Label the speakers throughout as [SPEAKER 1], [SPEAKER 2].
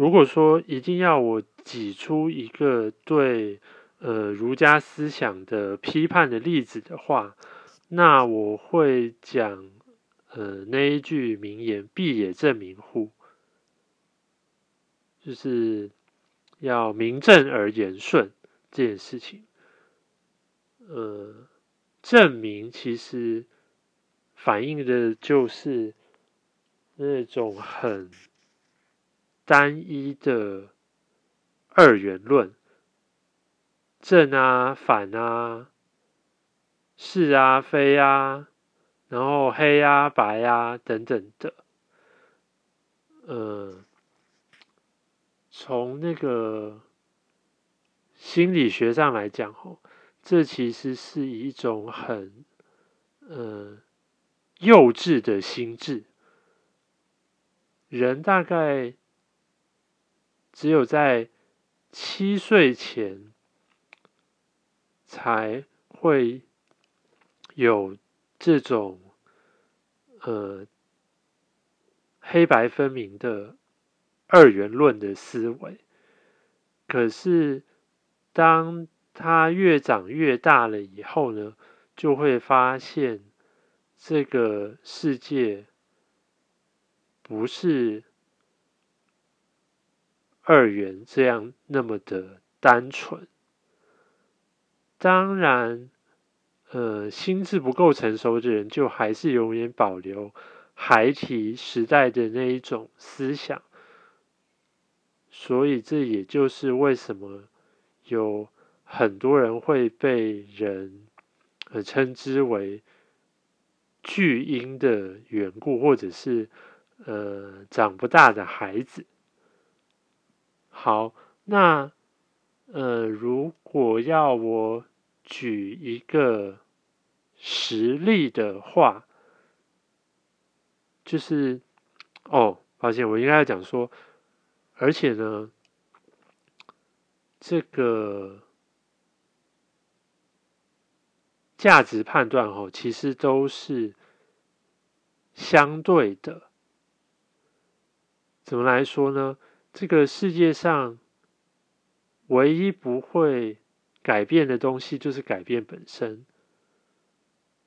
[SPEAKER 1] 如果说一定要我挤出一个对呃儒家思想的批判的例子的话，那我会讲呃那一句名言“必也正名乎”，就是要名正而言顺这件事情。呃，证明其实反映的就是那种很。单一的二元论，正啊、反啊、是啊、非啊，然后黑啊、白啊等等的，呃，从那个心理学上来讲，吼，这其实是一种很呃幼稚的心智，人大概。只有在七岁前，才会有这种呃黑白分明的二元论的思维。可是，当他越长越大了以后呢，就会发现这个世界不是。二元这样那么的单纯，当然，呃，心智不够成熟的人，就还是永远保留孩提时代的那一种思想，所以这也就是为什么有很多人会被人呃称之为巨婴的缘故，或者是呃长不大的孩子。好，那呃，如果要我举一个实例的话，就是哦，抱歉，我应该要讲说，而且呢，这个价值判断哦，其实都是相对的。怎么来说呢？这个世界上唯一不会改变的东西，就是改变本身。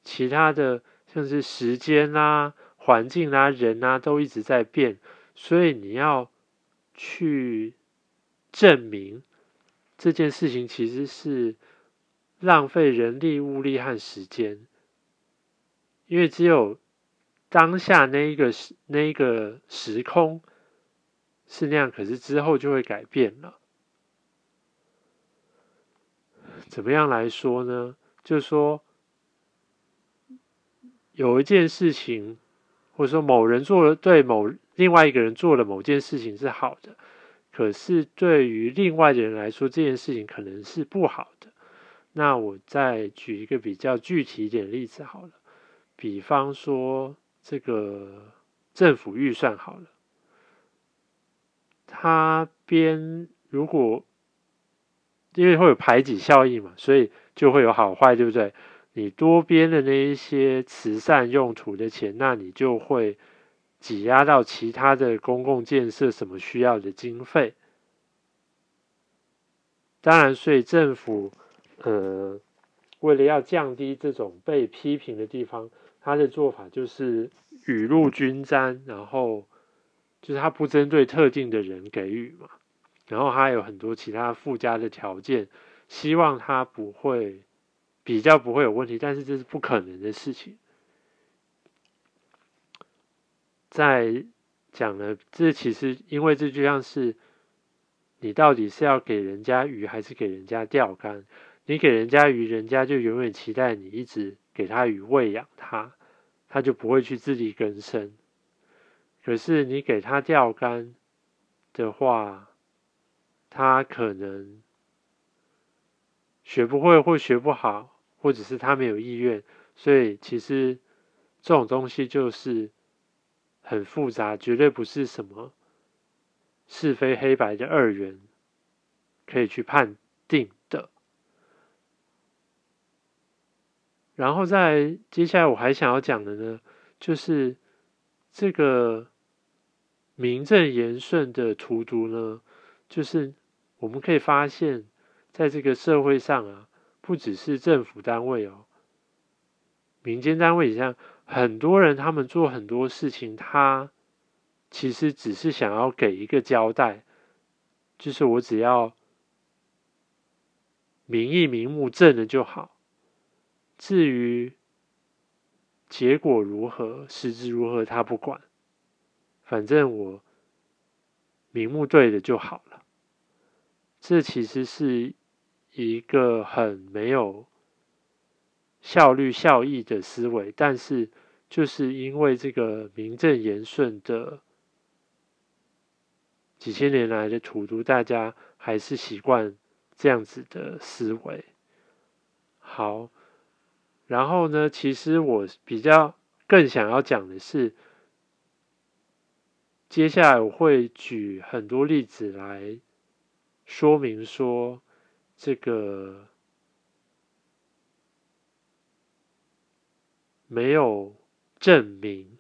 [SPEAKER 1] 其他的像是时间啦、环境啦、人啊，都一直在变，所以你要去证明这件事情，其实是浪费人力、物力和时间。因为只有当下那一个时、那一个时空。是那样，可是之后就会改变了。怎么样来说呢？就是说，有一件事情，或者说某人做了对某另外一个人做了某件事情是好的，可是对于另外的人来说，这件事情可能是不好的。那我再举一个比较具体一点的例子好了，比方说这个政府预算好了。他编如果因为会有排挤效应嘛，所以就会有好坏，对不对？你多编的那一些慈善用途的钱，那你就会挤压到其他的公共建设什么需要的经费。当然，所以政府呃，为了要降低这种被批评的地方，他的做法就是雨露均沾，然后。就是他不针对特定的人给予嘛，然后它有很多其他附加的条件，希望他不会比较不会有问题，但是这是不可能的事情。在讲了，这其实因为这就像是你到底是要给人家鱼还是给人家钓竿？你给人家鱼，人家就永远期待你一直给他鱼喂养他，他就不会去自力更生。可是你给他钓竿的话，他可能学不会或学不好，或者是他没有意愿，所以其实这种东西就是很复杂，绝对不是什么是非黑白的二元可以去判定的。然后在接下来我还想要讲的呢，就是这个。名正言顺的荼毒呢，就是我们可以发现，在这个社会上啊，不只是政府单位哦，民间单位也像很多人，他们做很多事情，他其实只是想要给一个交代，就是我只要名义名目正了就好，至于结果如何，实质如何，他不管。反正我名目对的就好了，这其实是一个很没有效率、效益的思维。但是，就是因为这个名正言顺的几千年来的荼毒，大家还是习惯这样子的思维。好，然后呢，其实我比较更想要讲的是。接下来我会举很多例子来说明说，这个没有证明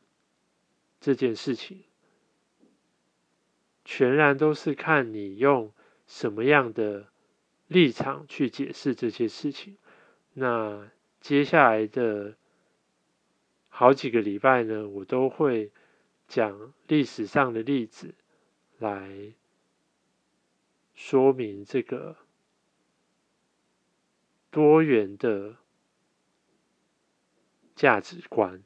[SPEAKER 1] 这件事情，全然都是看你用什么样的立场去解释这些事情。那接下来的好几个礼拜呢，我都会。讲历史上的例子来说明这个多元的价值观。